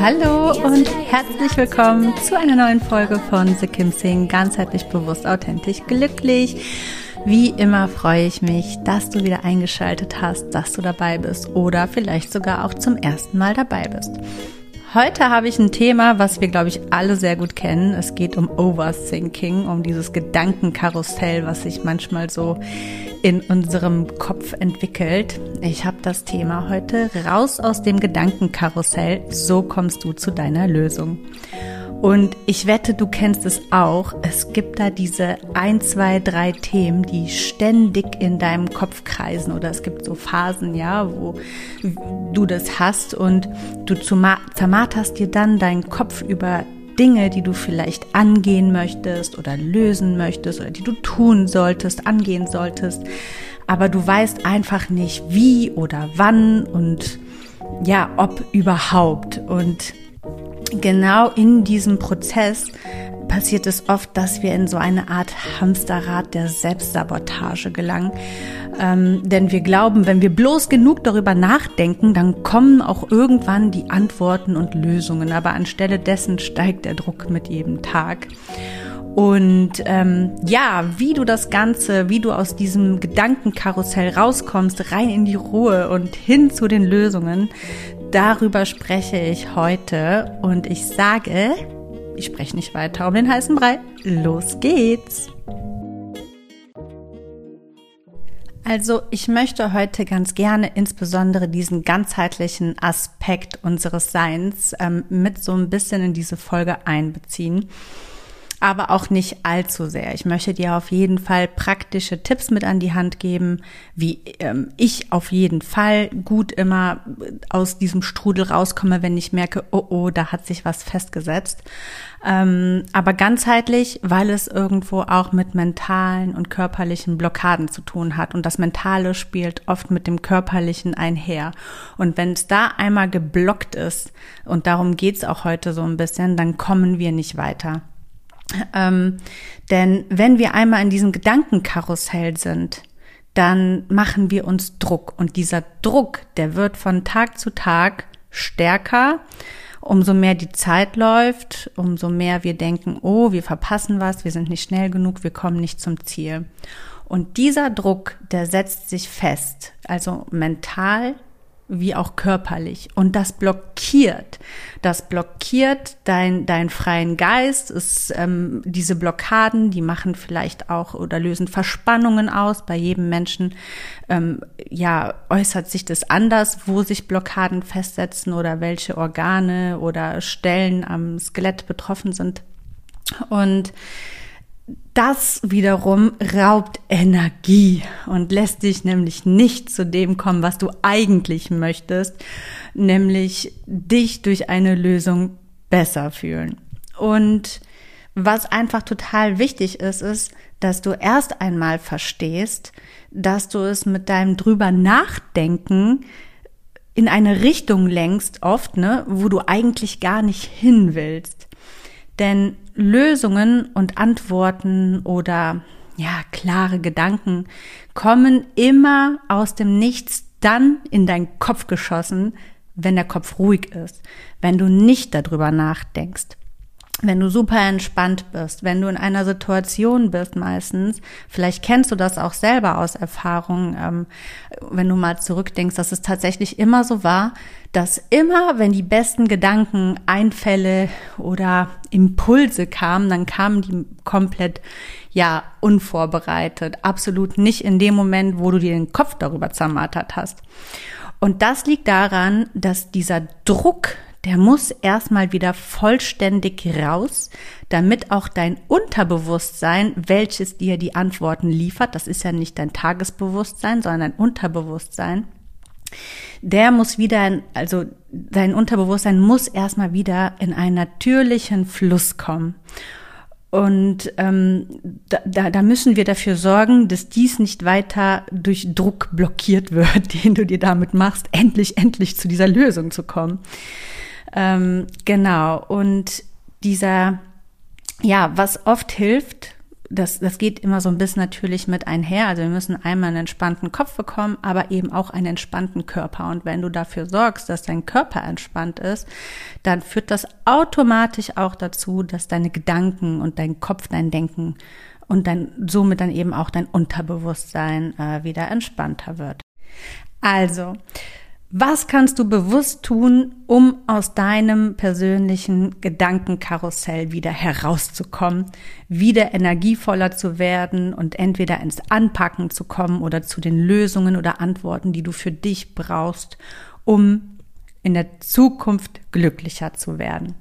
Hallo und herzlich willkommen zu einer neuen Folge von The Kim Sing, ganzheitlich bewusst, authentisch, glücklich. Wie immer freue ich mich, dass du wieder eingeschaltet hast, dass du dabei bist oder vielleicht sogar auch zum ersten Mal dabei bist. Heute habe ich ein Thema, was wir, glaube ich, alle sehr gut kennen. Es geht um Overthinking, um dieses Gedankenkarussell, was sich manchmal so in unserem Kopf entwickelt. Ich habe das Thema heute raus aus dem Gedankenkarussell. So kommst du zu deiner Lösung. Und ich wette, du kennst es auch. Es gibt da diese ein, zwei, drei Themen, die ständig in deinem Kopf kreisen. Oder es gibt so Phasen, ja, wo du das hast und du zermarterst dir dann deinen Kopf über Dinge, die du vielleicht angehen möchtest oder lösen möchtest oder die du tun solltest, angehen solltest. Aber du weißt einfach nicht, wie oder wann und ja, ob überhaupt. Und genau in diesem Prozess passiert es oft, dass wir in so eine Art Hamsterrad der Selbstsabotage gelangen. Ähm, denn wir glauben, wenn wir bloß genug darüber nachdenken, dann kommen auch irgendwann die Antworten und Lösungen. Aber anstelle dessen steigt der Druck mit jedem Tag. Und ähm, ja, wie du das Ganze, wie du aus diesem Gedankenkarussell rauskommst, rein in die Ruhe und hin zu den Lösungen, Darüber spreche ich heute und ich sage, ich spreche nicht weiter um den heißen Brei. Los geht's! Also ich möchte heute ganz gerne insbesondere diesen ganzheitlichen Aspekt unseres Seins ähm, mit so ein bisschen in diese Folge einbeziehen aber auch nicht allzu sehr. Ich möchte dir auf jeden Fall praktische Tipps mit an die Hand geben, wie ähm, ich auf jeden Fall gut immer aus diesem Strudel rauskomme, wenn ich merke, oh oh, da hat sich was festgesetzt. Ähm, aber ganzheitlich, weil es irgendwo auch mit mentalen und körperlichen Blockaden zu tun hat. Und das Mentale spielt oft mit dem Körperlichen einher. Und wenn es da einmal geblockt ist, und darum geht's auch heute so ein bisschen, dann kommen wir nicht weiter. Ähm, denn wenn wir einmal in diesem Gedankenkarussell sind, dann machen wir uns Druck. Und dieser Druck, der wird von Tag zu Tag stärker. Umso mehr die Zeit läuft, umso mehr wir denken, oh, wir verpassen was, wir sind nicht schnell genug, wir kommen nicht zum Ziel. Und dieser Druck, der setzt sich fest, also mental, wie auch körperlich. Und das blockiert. Das blockiert dein, deinen freien Geist. Ist, ähm, diese Blockaden, die machen vielleicht auch oder lösen Verspannungen aus. Bei jedem Menschen ähm, ja, äußert sich das anders, wo sich Blockaden festsetzen oder welche Organe oder Stellen am Skelett betroffen sind. Und das wiederum raubt Energie und lässt dich nämlich nicht zu dem kommen, was du eigentlich möchtest, nämlich dich durch eine Lösung besser fühlen. Und was einfach total wichtig ist, ist, dass du erst einmal verstehst, dass du es mit deinem drüber nachdenken in eine Richtung lenkst, oft, ne, wo du eigentlich gar nicht hin willst. Denn Lösungen und Antworten oder ja, klare Gedanken kommen immer aus dem Nichts dann in deinen Kopf geschossen, wenn der Kopf ruhig ist, wenn du nicht darüber nachdenkst. Wenn du super entspannt bist, wenn du in einer Situation bist meistens, vielleicht kennst du das auch selber aus Erfahrung, ähm, wenn du mal zurückdenkst, dass es tatsächlich immer so war, dass immer, wenn die besten Gedanken, Einfälle oder Impulse kamen, dann kamen die komplett, ja, unvorbereitet, absolut nicht in dem Moment, wo du dir den Kopf darüber zermartert hast. Und das liegt daran, dass dieser Druck, der muss erstmal wieder vollständig raus, damit auch dein Unterbewusstsein, welches dir die Antworten liefert, das ist ja nicht dein Tagesbewusstsein, sondern dein Unterbewusstsein, der muss wieder, also dein Unterbewusstsein muss erstmal wieder in einen natürlichen Fluss kommen. Und ähm, da, da müssen wir dafür sorgen, dass dies nicht weiter durch Druck blockiert wird, den du dir damit machst, endlich, endlich zu dieser Lösung zu kommen. Ähm, genau. Und dieser, ja, was oft hilft, das, das geht immer so ein bisschen natürlich mit einher. Also wir müssen einmal einen entspannten Kopf bekommen, aber eben auch einen entspannten Körper. Und wenn du dafür sorgst, dass dein Körper entspannt ist, dann führt das automatisch auch dazu, dass deine Gedanken und dein Kopf, dein Denken und dann somit dann eben auch dein Unterbewusstsein äh, wieder entspannter wird. Also, was kannst du bewusst tun, um aus deinem persönlichen Gedankenkarussell wieder herauszukommen, wieder energievoller zu werden und entweder ins Anpacken zu kommen oder zu den Lösungen oder Antworten, die du für dich brauchst, um in der Zukunft glücklicher zu werden?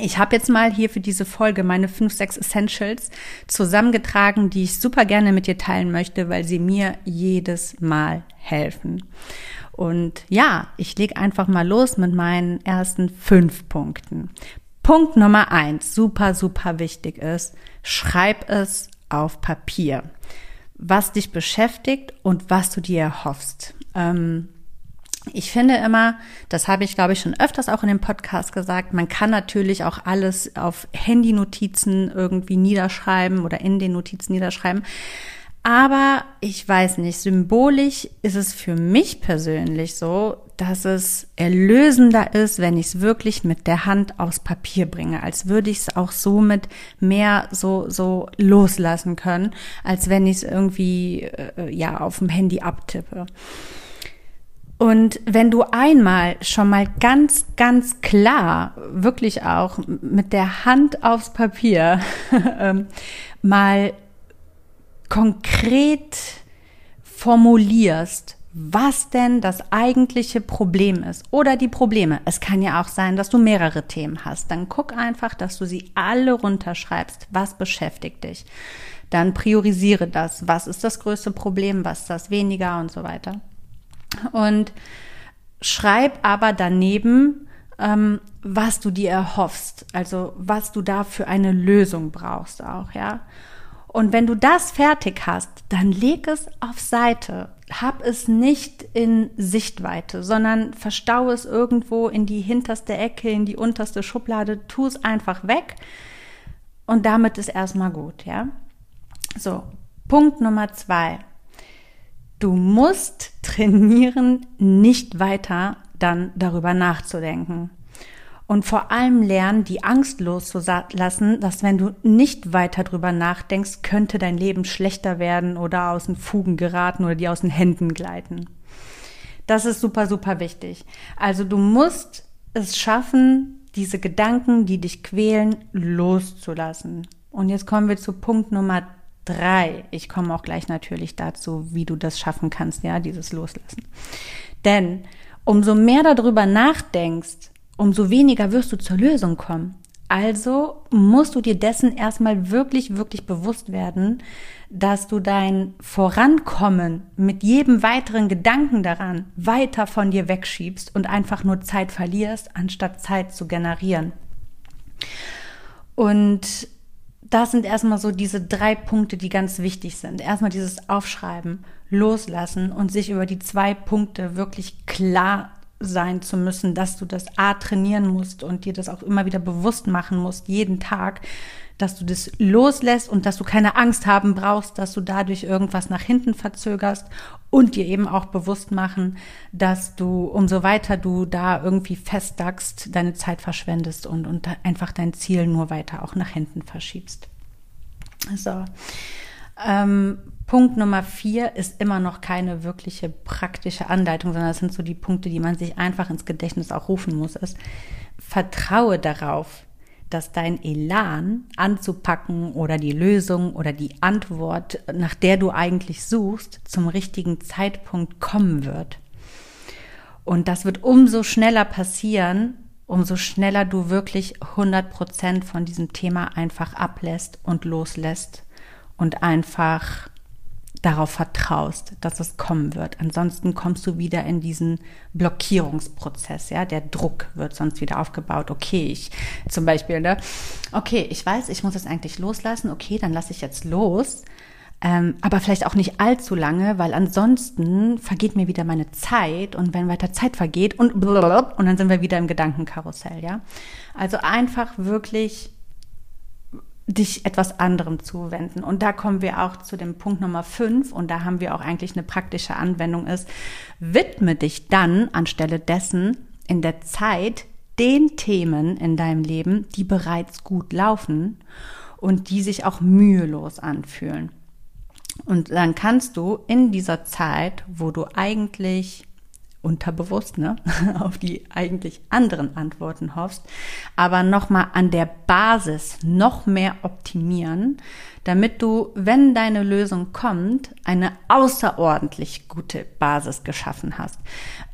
Ich habe jetzt mal hier für diese Folge meine 5, 6 Essentials zusammengetragen, die ich super gerne mit dir teilen möchte, weil sie mir jedes Mal helfen. Und ja, ich leg einfach mal los mit meinen ersten fünf Punkten. Punkt Nummer eins, super, super wichtig ist, schreib es auf Papier, was dich beschäftigt und was du dir erhoffst. Ähm, ich finde immer, das habe ich glaube ich schon öfters auch in dem Podcast gesagt, man kann natürlich auch alles auf Handy-Notizen irgendwie niederschreiben oder in den Notizen niederschreiben. Aber ich weiß nicht, symbolisch ist es für mich persönlich so, dass es erlösender ist, wenn ich es wirklich mit der Hand aufs Papier bringe, als würde ich es auch somit mehr so, so loslassen können, als wenn ich es irgendwie, äh, ja, auf dem Handy abtippe. Und wenn du einmal schon mal ganz, ganz klar, wirklich auch mit der Hand aufs Papier ähm, mal konkret formulierst, was denn das eigentliche Problem ist oder die Probleme. Es kann ja auch sein, dass du mehrere Themen hast. Dann guck einfach, dass du sie alle runterschreibst. Was beschäftigt dich? Dann priorisiere das. Was ist das größte Problem? Was ist das weniger und so weiter? Und schreib aber daneben, ähm, was du dir erhoffst. Also was du da für eine Lösung brauchst auch, ja. Und wenn du das fertig hast, dann leg es auf Seite. Hab es nicht in Sichtweite, sondern verstaue es irgendwo in die hinterste Ecke, in die unterste Schublade. Tu es einfach weg. Und damit ist erstmal gut, ja? So. Punkt Nummer zwei. Du musst trainieren, nicht weiter dann darüber nachzudenken und vor allem lernen, die Angst loszulassen, dass wenn du nicht weiter drüber nachdenkst, könnte dein Leben schlechter werden oder aus den Fugen geraten oder dir aus den Händen gleiten. Das ist super, super wichtig. Also du musst es schaffen, diese Gedanken, die dich quälen, loszulassen. Und jetzt kommen wir zu Punkt Nummer drei. Ich komme auch gleich natürlich dazu, wie du das schaffen kannst, ja, dieses Loslassen. Denn umso mehr darüber nachdenkst, umso weniger wirst du zur Lösung kommen. Also musst du dir dessen erstmal wirklich, wirklich bewusst werden, dass du dein Vorankommen mit jedem weiteren Gedanken daran weiter von dir wegschiebst und einfach nur Zeit verlierst, anstatt Zeit zu generieren. Und das sind erstmal so diese drei Punkte, die ganz wichtig sind. Erstmal dieses Aufschreiben, loslassen und sich über die zwei Punkte wirklich klar sein zu müssen, dass du das A trainieren musst und dir das auch immer wieder bewusst machen musst, jeden Tag, dass du das loslässt und dass du keine Angst haben brauchst, dass du dadurch irgendwas nach hinten verzögerst und dir eben auch bewusst machen, dass du, umso weiter du da irgendwie festdackst, deine Zeit verschwendest und, und einfach dein Ziel nur weiter auch nach hinten verschiebst. So. Ähm, Punkt Nummer vier ist immer noch keine wirkliche praktische Anleitung, sondern das sind so die Punkte, die man sich einfach ins Gedächtnis auch rufen muss. Ist, vertraue darauf, dass dein Elan anzupacken oder die Lösung oder die Antwort, nach der du eigentlich suchst, zum richtigen Zeitpunkt kommen wird. Und das wird umso schneller passieren, umso schneller du wirklich 100 Prozent von diesem Thema einfach ablässt und loslässt und einfach darauf vertraust, dass es kommen wird. Ansonsten kommst du wieder in diesen Blockierungsprozess, ja, der Druck wird sonst wieder aufgebaut. Okay, ich zum Beispiel, ne, okay, ich weiß, ich muss es eigentlich loslassen. Okay, dann lasse ich jetzt los. Ähm, aber vielleicht auch nicht allzu lange, weil ansonsten vergeht mir wieder meine Zeit und wenn weiter Zeit vergeht und blablabla, und dann sind wir wieder im Gedankenkarussell, ja. Also einfach wirklich dich etwas anderem zuwenden. Und da kommen wir auch zu dem Punkt Nummer fünf und da haben wir auch eigentlich eine praktische Anwendung ist, widme dich dann anstelle dessen in der Zeit den Themen in deinem Leben, die bereits gut laufen und die sich auch mühelos anfühlen. Und dann kannst du in dieser Zeit, wo du eigentlich unterbewusst, ne, auf die eigentlich anderen Antworten hoffst, aber nochmal an der Basis noch mehr optimieren, damit du, wenn deine Lösung kommt, eine außerordentlich gute Basis geschaffen hast.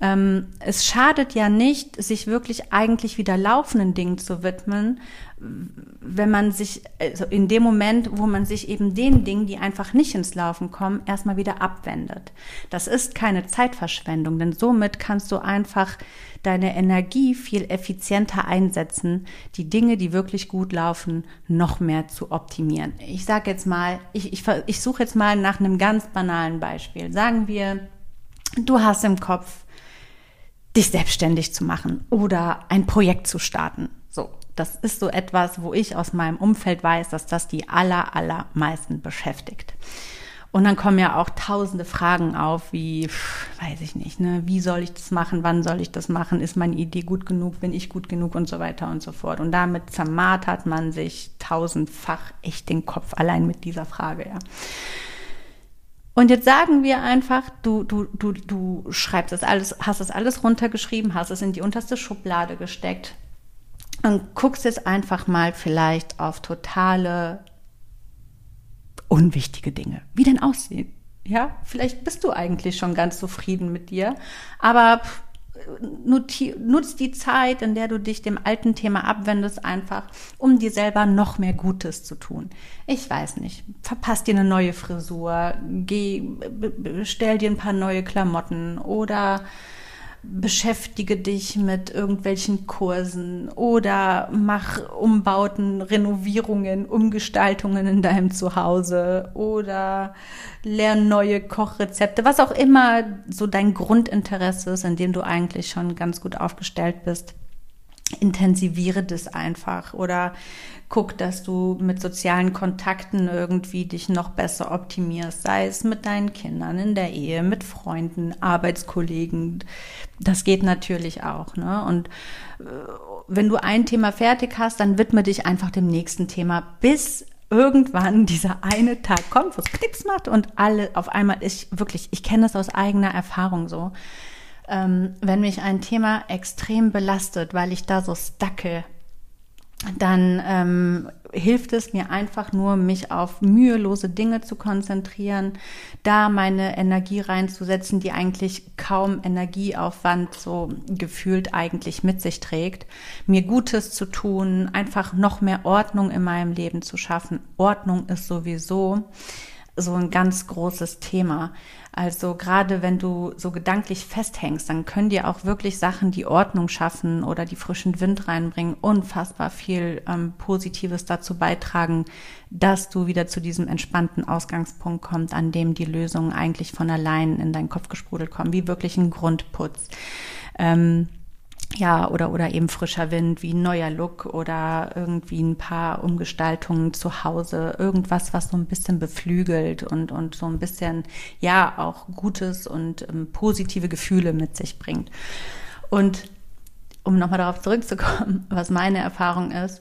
Ähm, es schadet ja nicht, sich wirklich eigentlich wieder laufenden Dingen zu widmen, wenn man sich, also in dem Moment, wo man sich eben den Dingen, die einfach nicht ins Laufen kommen, erstmal wieder abwendet. Das ist keine Zeitverschwendung, denn somit kannst du einfach deine Energie viel effizienter einsetzen, die Dinge, die wirklich gut laufen, noch mehr zu optimieren. Ich sage jetzt mal, ich, ich, ich suche jetzt mal nach einem ganz banalen Beispiel. Sagen wir, du hast im Kopf, dich selbstständig zu machen oder ein Projekt zu starten. So, das ist so etwas, wo ich aus meinem Umfeld weiß, dass das die aller, allermeisten beschäftigt. Und dann kommen ja auch tausende Fragen auf, wie, weiß ich nicht, ne, wie soll ich das machen, wann soll ich das machen, ist meine Idee gut genug, bin ich gut genug und so weiter und so fort. Und damit zermartert man sich tausendfach echt den Kopf allein mit dieser Frage, ja. Und jetzt sagen wir einfach, du, du, du, du schreibst das alles, hast das alles runtergeschrieben, hast es in die unterste Schublade gesteckt und guckst jetzt einfach mal vielleicht auf totale unwichtige Dinge, wie denn aussehen. Ja, vielleicht bist du eigentlich schon ganz zufrieden mit dir, aber nutz die Zeit, in der du dich dem alten Thema abwendest, einfach, um dir selber noch mehr Gutes zu tun. Ich weiß nicht. Verpasst dir eine neue Frisur, geh, stell dir ein paar neue Klamotten oder beschäftige dich mit irgendwelchen Kursen oder mach Umbauten, Renovierungen, Umgestaltungen in deinem Zuhause oder lern neue Kochrezepte, was auch immer so dein Grundinteresse ist, in dem du eigentlich schon ganz gut aufgestellt bist intensiviere das einfach oder guck, dass du mit sozialen Kontakten irgendwie dich noch besser optimierst, sei es mit deinen Kindern in der Ehe, mit Freunden, Arbeitskollegen. Das geht natürlich auch, ne? Und äh, wenn du ein Thema fertig hast, dann widme dich einfach dem nächsten Thema, bis irgendwann dieser eine Tag kommt, wo es Knicks macht und alle auf einmal ich wirklich, ich kenne das aus eigener Erfahrung so ähm, wenn mich ein Thema extrem belastet, weil ich da so stacke, dann ähm, hilft es mir einfach nur, mich auf mühelose Dinge zu konzentrieren, da meine Energie reinzusetzen, die eigentlich kaum Energieaufwand so gefühlt eigentlich mit sich trägt, mir Gutes zu tun, einfach noch mehr Ordnung in meinem Leben zu schaffen. Ordnung ist sowieso so ein ganz großes Thema. Also gerade wenn du so gedanklich festhängst, dann können dir auch wirklich Sachen, die Ordnung schaffen oder die frischen Wind reinbringen, unfassbar viel ähm, Positives dazu beitragen, dass du wieder zu diesem entspannten Ausgangspunkt kommst, an dem die Lösungen eigentlich von allein in deinen Kopf gesprudelt kommen, wie wirklich ein Grundputz. Ähm, ja, oder, oder eben frischer Wind, wie ein neuer Look oder irgendwie ein paar Umgestaltungen zu Hause, irgendwas, was so ein bisschen beflügelt und, und so ein bisschen, ja, auch Gutes und ähm, positive Gefühle mit sich bringt. Und um nochmal darauf zurückzukommen, was meine Erfahrung ist,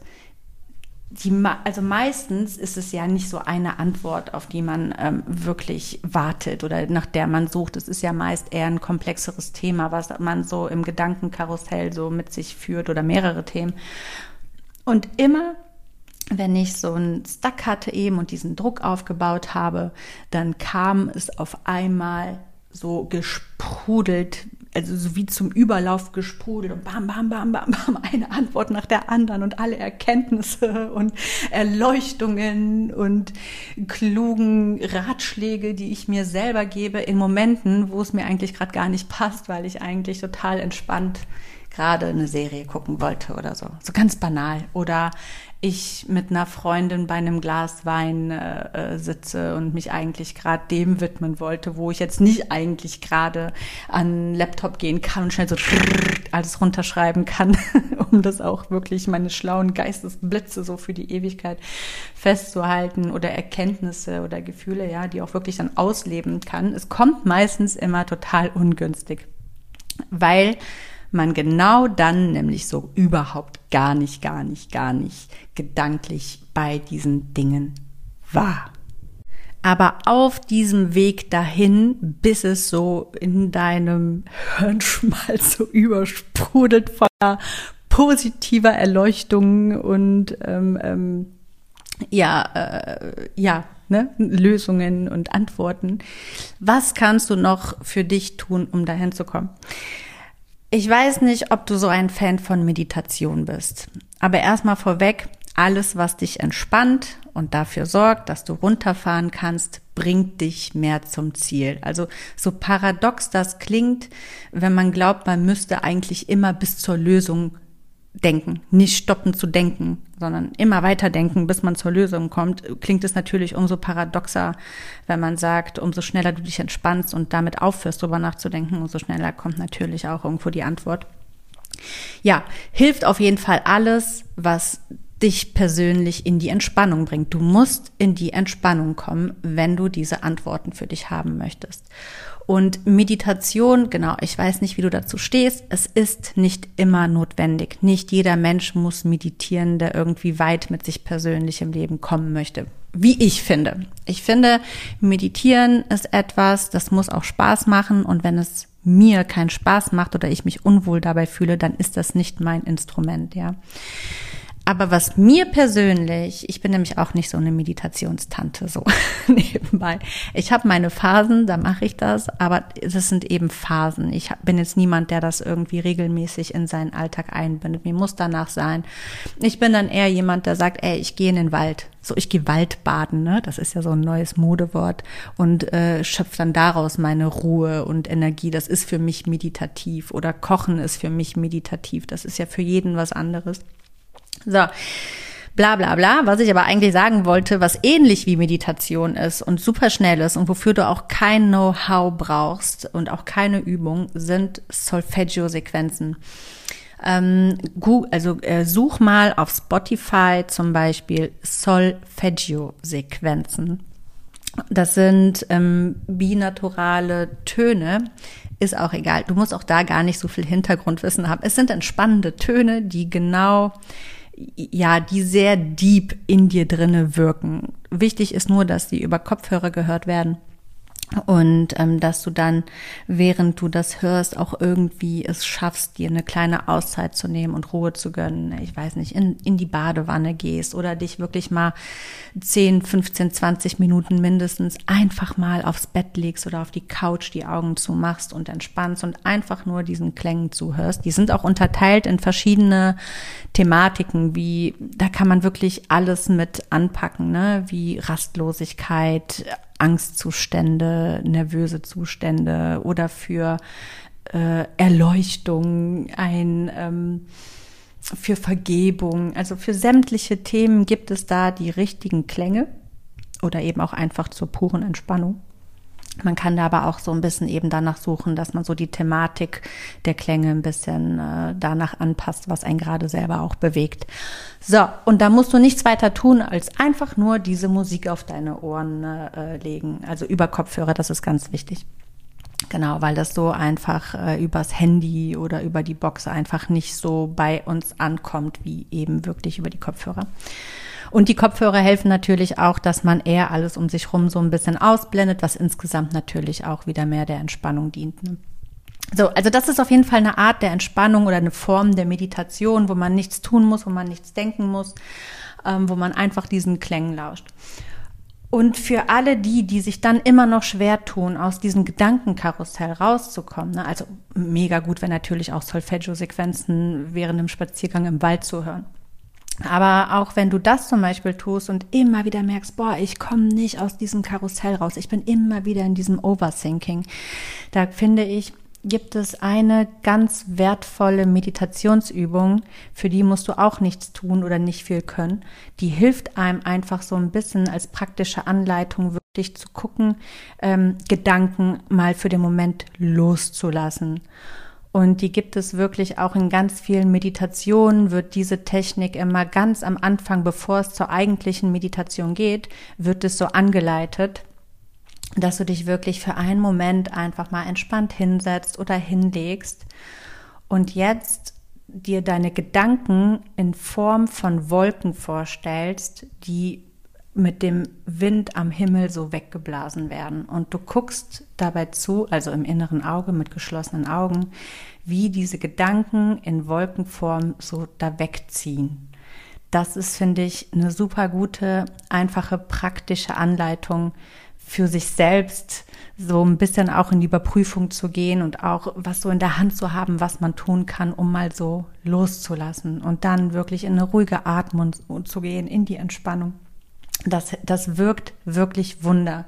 die, also meistens ist es ja nicht so eine Antwort, auf die man ähm, wirklich wartet oder nach der man sucht. Es ist ja meist eher ein komplexeres Thema, was man so im Gedankenkarussell so mit sich führt oder mehrere Themen. Und immer, wenn ich so einen Stuck hatte eben und diesen Druck aufgebaut habe, dann kam es auf einmal so gesprudelt also so wie zum Überlauf gesprudelt und bam, bam, bam, bam, bam, eine Antwort nach der anderen und alle Erkenntnisse und Erleuchtungen und klugen Ratschläge, die ich mir selber gebe in Momenten, wo es mir eigentlich gerade gar nicht passt, weil ich eigentlich total entspannt gerade eine Serie gucken wollte oder so. So ganz banal. Oder ich mit einer Freundin bei einem Glas Wein äh, äh sitze und mich eigentlich gerade dem widmen wollte, wo ich jetzt nicht eigentlich gerade an Laptop gehen kann und schnell so alles runterschreiben kann, um das auch wirklich meine schlauen Geistesblitze so für die Ewigkeit festzuhalten oder Erkenntnisse oder Gefühle, ja, die auch wirklich dann ausleben kann. Es kommt meistens immer total ungünstig, weil man genau dann nämlich so überhaupt gar nicht, gar nicht, gar nicht gedanklich bei diesen Dingen war. Aber auf diesem Weg dahin, bis es so in deinem Hirnschmalz so übersprudelt voller positiver Erleuchtung und ähm, ähm, ja, äh, ja, ne, Lösungen und Antworten. Was kannst du noch für dich tun, um dahin zu kommen? Ich weiß nicht, ob du so ein Fan von Meditation bist. Aber erstmal vorweg, alles, was dich entspannt und dafür sorgt, dass du runterfahren kannst, bringt dich mehr zum Ziel. Also so paradox das klingt, wenn man glaubt, man müsste eigentlich immer bis zur Lösung denken, nicht stoppen zu denken, sondern immer weiter denken, bis man zur Lösung kommt, klingt es natürlich umso paradoxer, wenn man sagt, umso schneller du dich entspannst und damit aufhörst, drüber nachzudenken, umso schneller kommt natürlich auch irgendwo die Antwort. Ja, hilft auf jeden Fall alles, was dich persönlich in die Entspannung bringt. Du musst in die Entspannung kommen, wenn du diese Antworten für dich haben möchtest. Und Meditation, genau, ich weiß nicht, wie du dazu stehst. Es ist nicht immer notwendig. Nicht jeder Mensch muss meditieren, der irgendwie weit mit sich persönlich im Leben kommen möchte. Wie ich finde. Ich finde, meditieren ist etwas, das muss auch Spaß machen. Und wenn es mir keinen Spaß macht oder ich mich unwohl dabei fühle, dann ist das nicht mein Instrument, ja. Aber was mir persönlich, ich bin nämlich auch nicht so eine Meditationstante so nebenbei. Ich habe meine Phasen, da mache ich das, aber das sind eben Phasen. Ich bin jetzt niemand, der das irgendwie regelmäßig in seinen Alltag einbindet. Mir muss danach sein. Ich bin dann eher jemand, der sagt, ey, ich gehe in den Wald. So, ich gehe Waldbaden, ne? Das ist ja so ein neues Modewort und äh, schöpfe dann daraus meine Ruhe und Energie. Das ist für mich meditativ oder Kochen ist für mich meditativ. Das ist ja für jeden was anderes. So. Bla bla bla, was ich aber eigentlich sagen wollte, was ähnlich wie Meditation ist und super schnell ist und wofür du auch kein Know-how brauchst und auch keine Übung, sind Solfeggio-Sequenzen. Ähm, also äh, such mal auf Spotify zum Beispiel Solfeggio-Sequenzen. Das sind ähm, binaturale Töne, ist auch egal. Du musst auch da gar nicht so viel Hintergrundwissen haben. Es sind entspannende Töne, die genau ja, die sehr deep in dir drinne wirken. Wichtig ist nur, dass die über Kopfhörer gehört werden und ähm, dass du dann, während du das hörst, auch irgendwie es schaffst, dir eine kleine Auszeit zu nehmen und Ruhe zu gönnen. Ich weiß nicht, in, in die Badewanne gehst oder dich wirklich mal 10, 15, 20 Minuten mindestens einfach mal aufs Bett legst oder auf die Couch die Augen zumachst und entspannst und einfach nur diesen Klängen zuhörst. Die sind auch unterteilt in verschiedene Thematiken, wie da kann man wirklich alles mit anpacken, ne? wie Rastlosigkeit, Angstzustände, nervöse Zustände oder für äh, Erleuchtung, ein ähm, für Vergebung. Also für sämtliche Themen gibt es da die richtigen Klänge oder eben auch einfach zur puren Entspannung. Man kann da aber auch so ein bisschen eben danach suchen, dass man so die Thematik der Klänge ein bisschen äh, danach anpasst, was einen gerade selber auch bewegt. So, und da musst du nichts weiter tun, als einfach nur diese Musik auf deine Ohren äh, legen. Also über Kopfhörer, das ist ganz wichtig. Genau, weil das so einfach äh, übers Handy oder über die Box einfach nicht so bei uns ankommt, wie eben wirklich über die Kopfhörer. Und die Kopfhörer helfen natürlich auch, dass man eher alles um sich rum so ein bisschen ausblendet, was insgesamt natürlich auch wieder mehr der Entspannung dient. Ne? So, also das ist auf jeden Fall eine Art der Entspannung oder eine Form der Meditation, wo man nichts tun muss, wo man nichts denken muss, ähm, wo man einfach diesen Klängen lauscht. Und für alle die, die sich dann immer noch schwer tun, aus diesem Gedankenkarussell rauszukommen, ne, also mega gut, wenn natürlich auch Solfeggio-Sequenzen während dem Spaziergang im Wald zu hören. Aber auch wenn du das zum Beispiel tust und immer wieder merkst, boah, ich komme nicht aus diesem Karussell raus, ich bin immer wieder in diesem Overthinking, da finde ich, gibt es eine ganz wertvolle Meditationsübung, für die musst du auch nichts tun oder nicht viel können. Die hilft einem einfach so ein bisschen als praktische Anleitung wirklich zu gucken, ähm, Gedanken mal für den Moment loszulassen. Und die gibt es wirklich auch in ganz vielen Meditationen, wird diese Technik immer ganz am Anfang, bevor es zur eigentlichen Meditation geht, wird es so angeleitet, dass du dich wirklich für einen Moment einfach mal entspannt hinsetzt oder hinlegst und jetzt dir deine Gedanken in Form von Wolken vorstellst, die mit dem Wind am Himmel so weggeblasen werden. Und du guckst dabei zu, also im inneren Auge mit geschlossenen Augen, wie diese Gedanken in Wolkenform so da wegziehen. Das ist, finde ich, eine super gute, einfache, praktische Anleitung für sich selbst, so ein bisschen auch in die Überprüfung zu gehen und auch was so in der Hand zu haben, was man tun kann, um mal so loszulassen und dann wirklich in eine ruhige Atmung zu gehen, in die Entspannung. Das, das wirkt wirklich Wunder.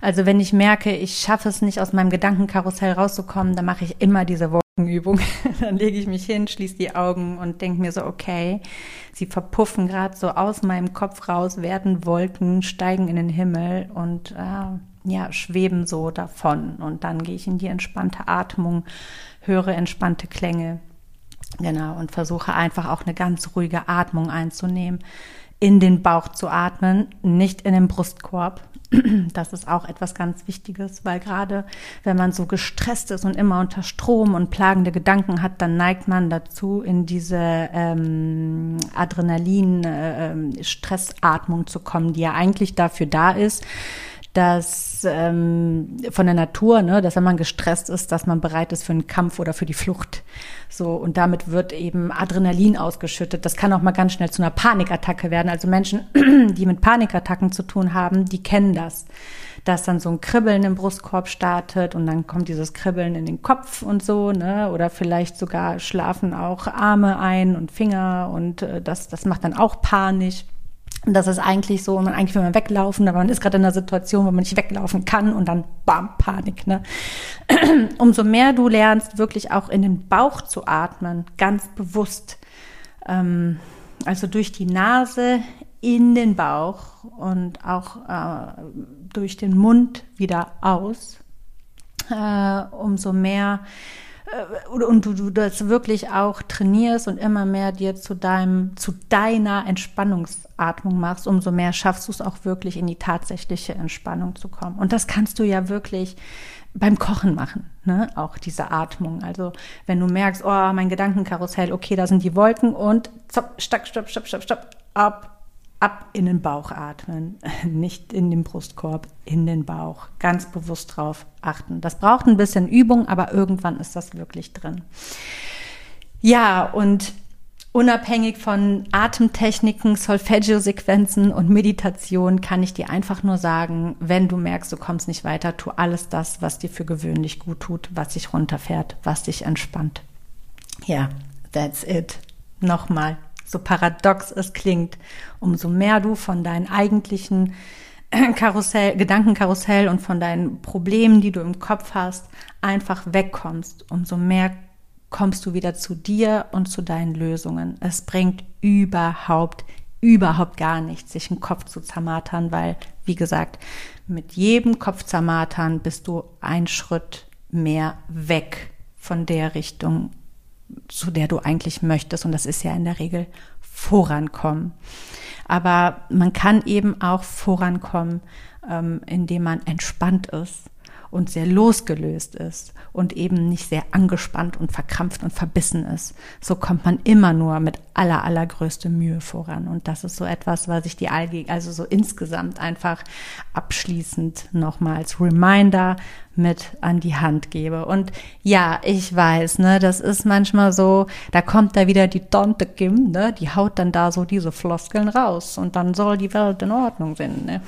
Also wenn ich merke, ich schaffe es nicht aus meinem Gedankenkarussell rauszukommen, dann mache ich immer diese Wolkenübung. dann lege ich mich hin, schließe die Augen und denke mir so, okay, sie verpuffen gerade so aus meinem Kopf raus, werden Wolken, steigen in den Himmel und äh, ja, schweben so davon. Und dann gehe ich in die entspannte Atmung, höre entspannte Klänge. Genau, und versuche einfach auch eine ganz ruhige Atmung einzunehmen in den Bauch zu atmen, nicht in den Brustkorb. Das ist auch etwas ganz Wichtiges, weil gerade wenn man so gestresst ist und immer unter Strom und plagende Gedanken hat, dann neigt man dazu, in diese ähm, Adrenalin-Stressatmung äh, zu kommen, die ja eigentlich dafür da ist, dass ähm, von der Natur, ne, dass wenn man gestresst ist, dass man bereit ist für einen Kampf oder für die Flucht. So und damit wird eben Adrenalin ausgeschüttet. Das kann auch mal ganz schnell zu einer Panikattacke werden. Also Menschen, die mit Panikattacken zu tun haben, die kennen das, dass dann so ein Kribbeln im Brustkorb startet und dann kommt dieses Kribbeln in den Kopf und so, ne, oder vielleicht sogar schlafen auch Arme ein und Finger und äh, das das macht dann auch panisch. Und das ist eigentlich so, man eigentlich will man weglaufen, aber man ist gerade in einer Situation, wo man nicht weglaufen kann und dann bam, Panik. Ne? Umso mehr du lernst, wirklich auch in den Bauch zu atmen, ganz bewusst. Ähm, also durch die Nase in den Bauch und auch äh, durch den Mund wieder aus, äh, umso mehr und du, du das wirklich auch trainierst und immer mehr dir zu deinem, zu deiner Entspannungsatmung machst, umso mehr schaffst du es auch wirklich in die tatsächliche Entspannung zu kommen. Und das kannst du ja wirklich beim Kochen machen, ne? Auch diese Atmung. Also wenn du merkst, oh, mein Gedankenkarussell, okay, da sind die Wolken und stopp, stopp, stopp, stopp, stopp, stopp, ab, ab in den Bauch atmen, nicht in den Brustkorb, in den Bauch. Ganz bewusst drauf achten. Das braucht ein bisschen Übung, aber irgendwann ist das wirklich drin. Ja, und unabhängig von Atemtechniken, Solfeggio-Sequenzen und Meditation kann ich dir einfach nur sagen, wenn du merkst, du kommst nicht weiter, tu alles das, was dir für gewöhnlich gut tut, was dich runterfährt, was dich entspannt. Ja, that's it. Nochmal, so paradox es klingt, umso mehr du von deinen eigentlichen Karussell, Gedankenkarussell und von deinen Problemen, die du im Kopf hast, einfach wegkommst, umso mehr kommst du wieder zu dir und zu deinen Lösungen. Es bringt überhaupt überhaupt gar nicht, sich einen Kopf zu zermatern, weil, wie gesagt, mit jedem Kopfzermatern bist du ein Schritt mehr weg von der Richtung, zu der du eigentlich möchtest. Und das ist ja in der Regel vorankommen. Aber man kann eben auch vorankommen, ähm, indem man entspannt ist und sehr losgelöst ist und eben nicht sehr angespannt und verkrampft und verbissen ist. So kommt man immer nur mit aller, allergrößte Mühe voran. Und das ist so etwas, was ich die Alge, also so insgesamt einfach abschließend nochmals Reminder mit an die Hand gebe. Und ja, ich weiß, ne, das ist manchmal so, da kommt da wieder die Tante Kim, ne, die haut dann da so diese Floskeln raus und dann soll die Welt in Ordnung sein, ne.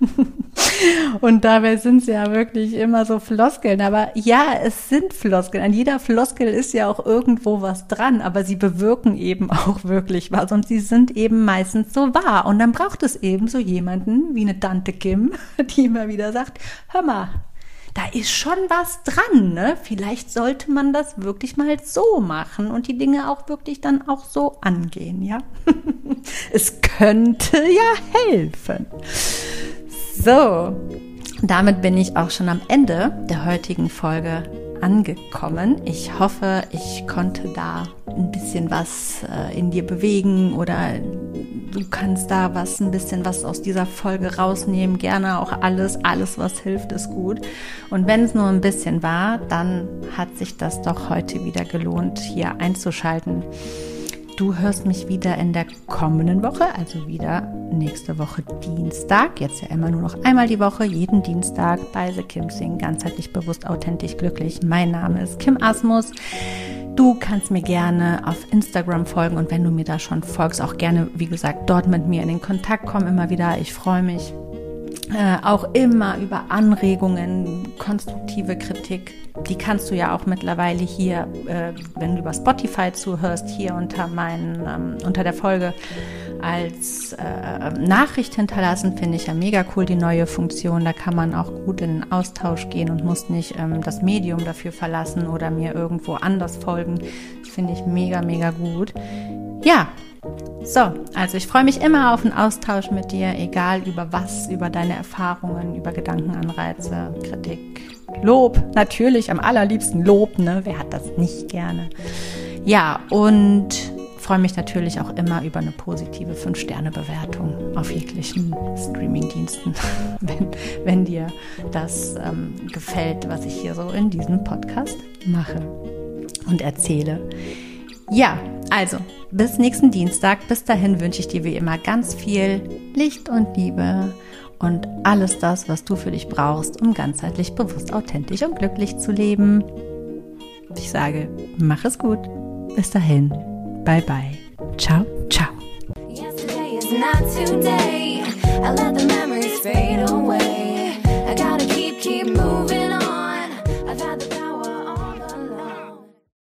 und dabei sind es ja wirklich immer so Floskeln. Aber ja, es sind Floskeln. An jeder Floskel ist ja auch irgendwo was dran, aber sie bewirken eben auch wirklich was und sie sind eben meistens so wahr. Und dann braucht es eben so jemanden wie eine Tante Kim, die immer wieder sagt, hör mal, da ist schon was dran, ne? Vielleicht sollte man das wirklich mal so machen und die Dinge auch wirklich dann auch so angehen, ja? es könnte ja helfen. So, damit bin ich auch schon am Ende der heutigen Folge angekommen. Ich hoffe, ich konnte da ein bisschen was äh, in dir bewegen oder du kannst da was, ein bisschen was aus dieser Folge rausnehmen. Gerne auch alles, alles, was hilft, ist gut. Und wenn es nur ein bisschen war, dann hat sich das doch heute wieder gelohnt, hier einzuschalten. Du hörst mich wieder in der kommenden Woche, also wieder nächste Woche Dienstag. Jetzt ja immer nur noch einmal die Woche, jeden Dienstag bei The Kim Sing, ganzheitlich bewusst, authentisch, glücklich. Mein Name ist Kim Asmus. Du kannst mir gerne auf Instagram folgen und wenn du mir da schon folgst, auch gerne, wie gesagt, dort mit mir in den Kontakt kommen immer wieder. Ich freue mich äh, auch immer über Anregungen, konstruktive Kritik die kannst du ja auch mittlerweile hier, äh, wenn du über Spotify zuhörst, hier unter meinen, ähm, unter der Folge als äh, Nachricht hinterlassen. Finde ich ja mega cool, die neue Funktion. Da kann man auch gut in den Austausch gehen und muss nicht ähm, das Medium dafür verlassen oder mir irgendwo anders folgen. Das finde ich mega, mega gut. Ja, so, also ich freue mich immer auf einen Austausch mit dir, egal über was, über deine Erfahrungen, über Gedankenanreize, Kritik, Lob, natürlich, am allerliebsten Lob, ne? Wer hat das nicht gerne? Ja, und freue mich natürlich auch immer über eine positive 5-Sterne-Bewertung auf jeglichen Streaming-Diensten, wenn, wenn dir das ähm, gefällt, was ich hier so in diesem Podcast mache und erzähle. Ja, also bis nächsten Dienstag. Bis dahin wünsche ich dir wie immer ganz viel Licht und Liebe und alles das, was du für dich brauchst, um ganzheitlich bewusst, authentisch und glücklich zu leben. Ich sage, mach es gut. Bis dahin. Bye bye. Ciao, ciao. Yesterday is not today. I let the memories fade away.